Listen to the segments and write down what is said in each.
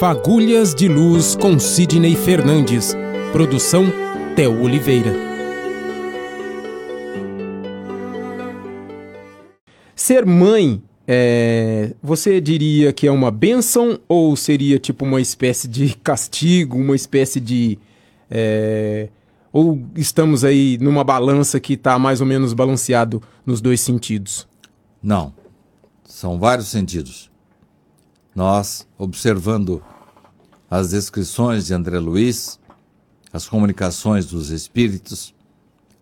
Fagulhas de Luz com Sidney Fernandes. Produção Theo Oliveira. Ser mãe, é, você diria que é uma benção ou seria tipo uma espécie de castigo, uma espécie de. É, ou estamos aí numa balança que está mais ou menos balanceado nos dois sentidos? Não. São vários sentidos nós, observando as descrições de André Luiz, as comunicações dos espíritos,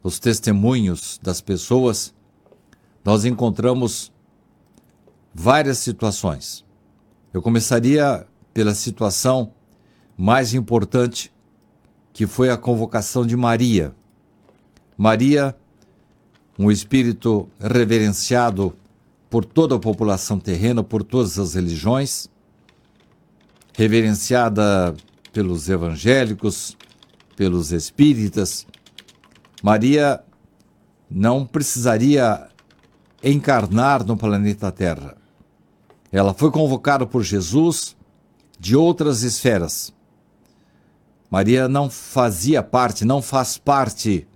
os testemunhos das pessoas, nós encontramos várias situações. Eu começaria pela situação mais importante, que foi a convocação de Maria. Maria, um espírito reverenciado por toda a população terrena, por todas as religiões, reverenciada pelos evangélicos, pelos espíritas. Maria não precisaria encarnar no planeta Terra. Ela foi convocada por Jesus de outras esferas. Maria não fazia parte, não faz parte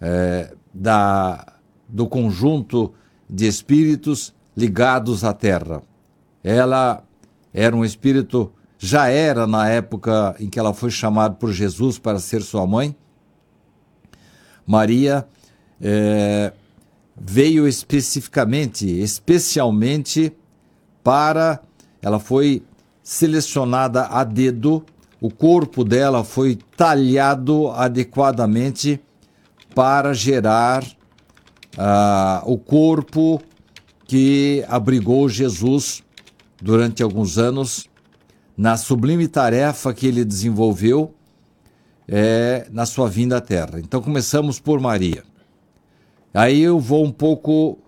é, da, do conjunto de espíritos ligados à terra. Ela era um espírito, já era na época em que ela foi chamada por Jesus para ser sua mãe. Maria é, veio especificamente, especialmente para. Ela foi selecionada a dedo, o corpo dela foi talhado adequadamente para gerar ah, o corpo que abrigou Jesus durante alguns anos na sublime tarefa que ele desenvolveu é, na sua vinda à Terra. Então começamos por Maria. Aí eu vou um pouco.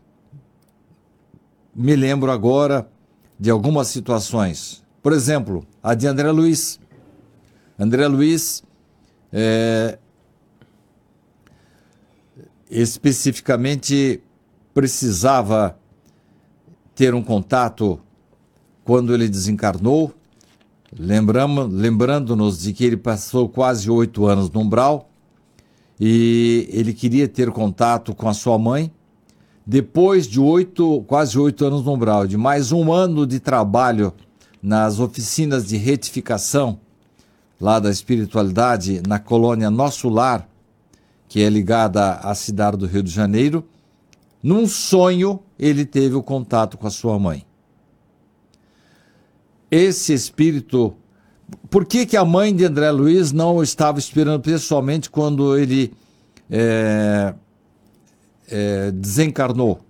Me lembro agora de algumas situações. Por exemplo, a de André Luiz. André Luiz é, especificamente precisava ter um contato quando ele desencarnou, lembrando-nos de que ele passou quase oito anos no umbral e ele queria ter contato com a sua mãe. Depois de oito, quase oito anos no umbral, de mais um ano de trabalho nas oficinas de retificação lá da espiritualidade na colônia Nosso Lar, que é ligada à cidade do Rio de Janeiro, num sonho ele teve o contato com a sua mãe. Esse espírito. Por que, que a mãe de André Luiz não estava esperando pessoalmente quando ele é, é, desencarnou?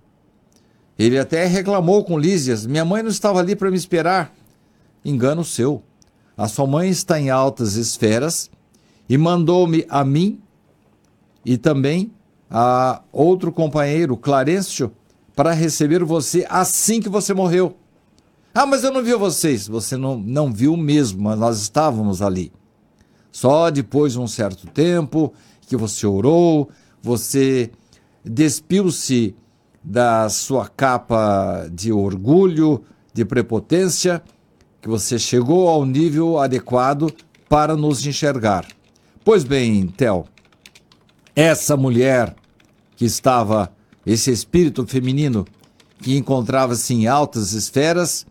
Ele até reclamou com Lísias: minha mãe não estava ali para me esperar. Engano seu. A sua mãe está em altas esferas e mandou-me a mim e também a outro companheiro, Clarencio, para receber você assim que você morreu. Ah, mas eu não vi vocês. Você não, não viu mesmo, mas nós estávamos ali. Só depois de um certo tempo que você orou, você despiu-se da sua capa de orgulho, de prepotência, que você chegou ao nível adequado para nos enxergar. Pois bem, Tel, essa mulher que estava, esse espírito feminino que encontrava-se em altas esferas,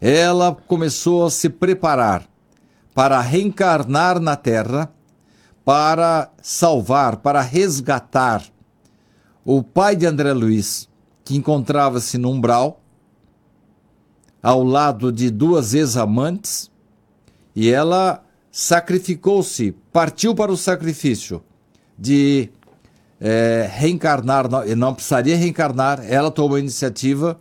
ela começou a se preparar para reencarnar na Terra, para salvar, para resgatar o pai de André Luiz, que encontrava-se no umbral, ao lado de duas ex-amantes, e ela sacrificou-se, partiu para o sacrifício de é, reencarnar, não, não precisaria reencarnar, ela tomou a iniciativa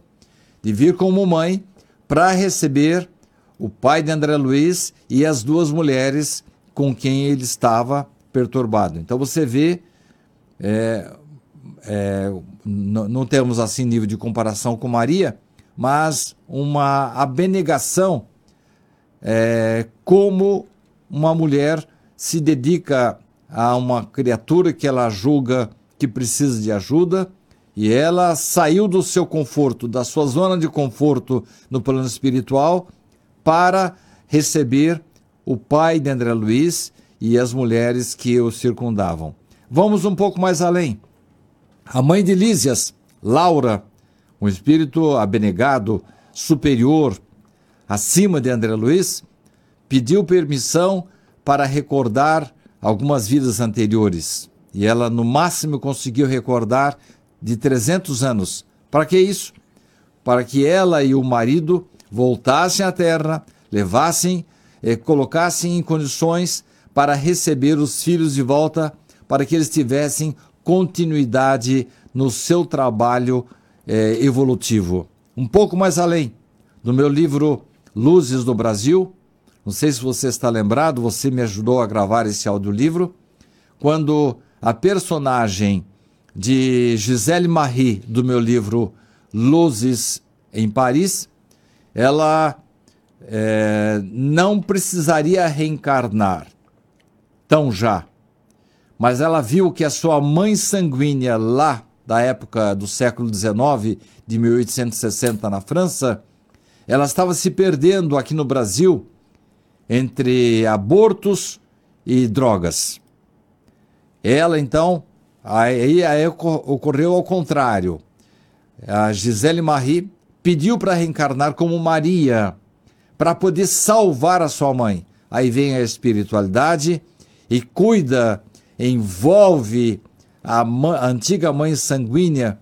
de vir como mãe para receber o pai de André Luiz e as duas mulheres com quem ele estava perturbado. Então você vê, é, é, não temos assim nível de comparação com Maria, mas uma abnegação é, como uma mulher se dedica a uma criatura que ela julga que precisa de ajuda e ela saiu do seu conforto, da sua zona de conforto no plano espiritual, para receber o pai de André Luiz e as mulheres que o circundavam. Vamos um pouco mais além. A mãe de Lísias, Laura, um espírito abnegado, superior, acima de André Luiz, pediu permissão para recordar algumas vidas anteriores. E ela, no máximo, conseguiu recordar de 300 anos. Para que isso? Para que ela e o marido voltassem à terra, levassem, eh, colocassem em condições para receber os filhos de volta, para que eles tivessem continuidade no seu trabalho eh, evolutivo. Um pouco mais além, no meu livro Luzes do Brasil, não sei se você está lembrado, você me ajudou a gravar esse audiolivro, quando a personagem de Gisele Marie, do meu livro Luzes em Paris, ela é, não precisaria reencarnar tão já. Mas ela viu que a sua mãe sanguínea lá da época do século XIX, de 1860 na França, ela estava se perdendo aqui no Brasil entre abortos e drogas. Ela então, aí, aí ocorreu ao contrário. A Gisele Marie pediu para reencarnar como Maria, para poder salvar a sua mãe. Aí vem a espiritualidade e cuida, envolve a, mãe, a antiga mãe sanguínea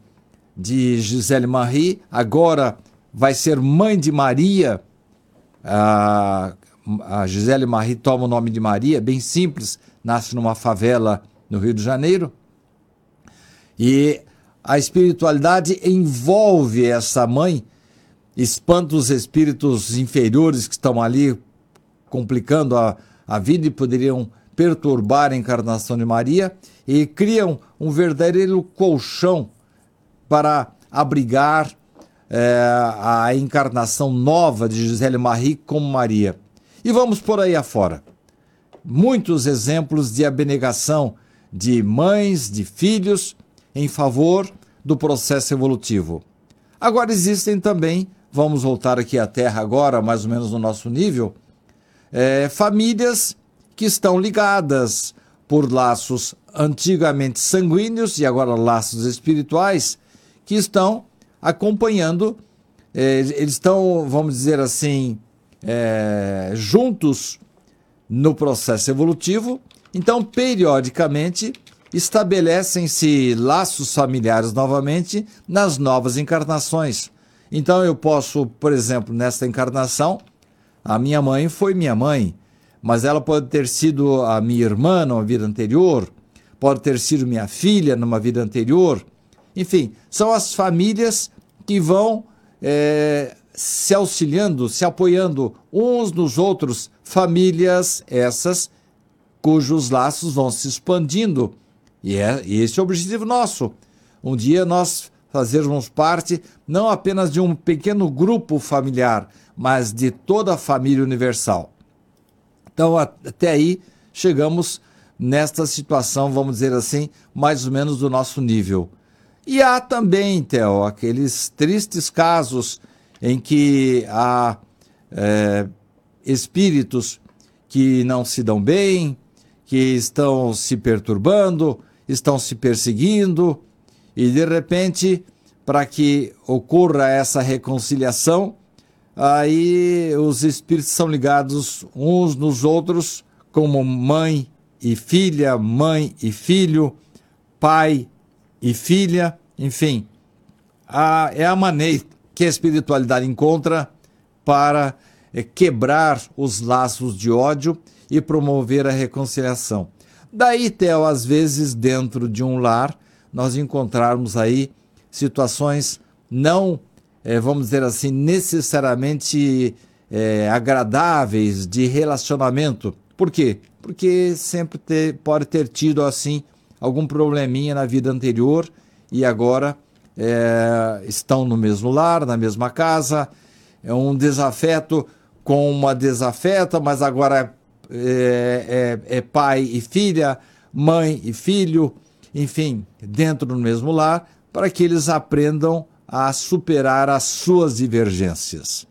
de Gisele Marie, agora vai ser mãe de Maria. A, a Gisele Marie toma o nome de Maria, bem simples, nasce numa favela no Rio de Janeiro. E a espiritualidade envolve essa mãe, espanta os espíritos inferiores que estão ali complicando a, a vida e poderiam perturbar a encarnação de Maria e criam um verdadeiro colchão para abrigar é, a encarnação nova de Gisele Marie como Maria. E vamos por aí afora. Muitos exemplos de abnegação de mães, de filhos, em favor do processo evolutivo. Agora existem também, vamos voltar aqui à Terra agora, mais ou menos no nosso nível, é, famílias que estão ligadas por laços antigamente sanguíneos e agora laços espirituais, que estão acompanhando, é, eles estão, vamos dizer assim, é, juntos no processo evolutivo. Então, periodicamente, estabelecem-se laços familiares novamente nas novas encarnações. Então, eu posso, por exemplo, nesta encarnação, a minha mãe foi minha mãe, mas ela pode ter sido a minha irmã numa vida anterior, pode ter sido minha filha numa vida anterior. Enfim, são as famílias que vão é, se auxiliando, se apoiando uns nos outros, famílias essas cujos laços vão se expandindo. E, é, esse é o objetivo nosso. Um dia nós fazermos parte não apenas de um pequeno grupo familiar, mas de toda a família universal. Então, até aí, chegamos nesta situação, vamos dizer assim, mais ou menos do nosso nível. E há também, Theo, aqueles tristes casos em que há é, espíritos que não se dão bem, que estão se perturbando, estão se perseguindo, e de repente, para que ocorra essa reconciliação, aí os espíritos são ligados uns nos outros, como mãe e filha, mãe e filho, pai e filha, enfim. A, é a maneira que a espiritualidade encontra para é, quebrar os laços de ódio e promover a reconciliação. Daí, Theo, às vezes, dentro de um lar, nós encontrarmos aí situações não, é, vamos dizer assim, necessariamente é, agradáveis de relacionamento. Por quê? Porque sempre ter, pode ter tido, assim, algum probleminha na vida anterior e agora é, estão no mesmo lar, na mesma casa, é um desafeto com uma desafeta, mas agora é, é, é pai e filha, mãe e filho, enfim, dentro do mesmo lar, para que eles aprendam a superar as suas divergências.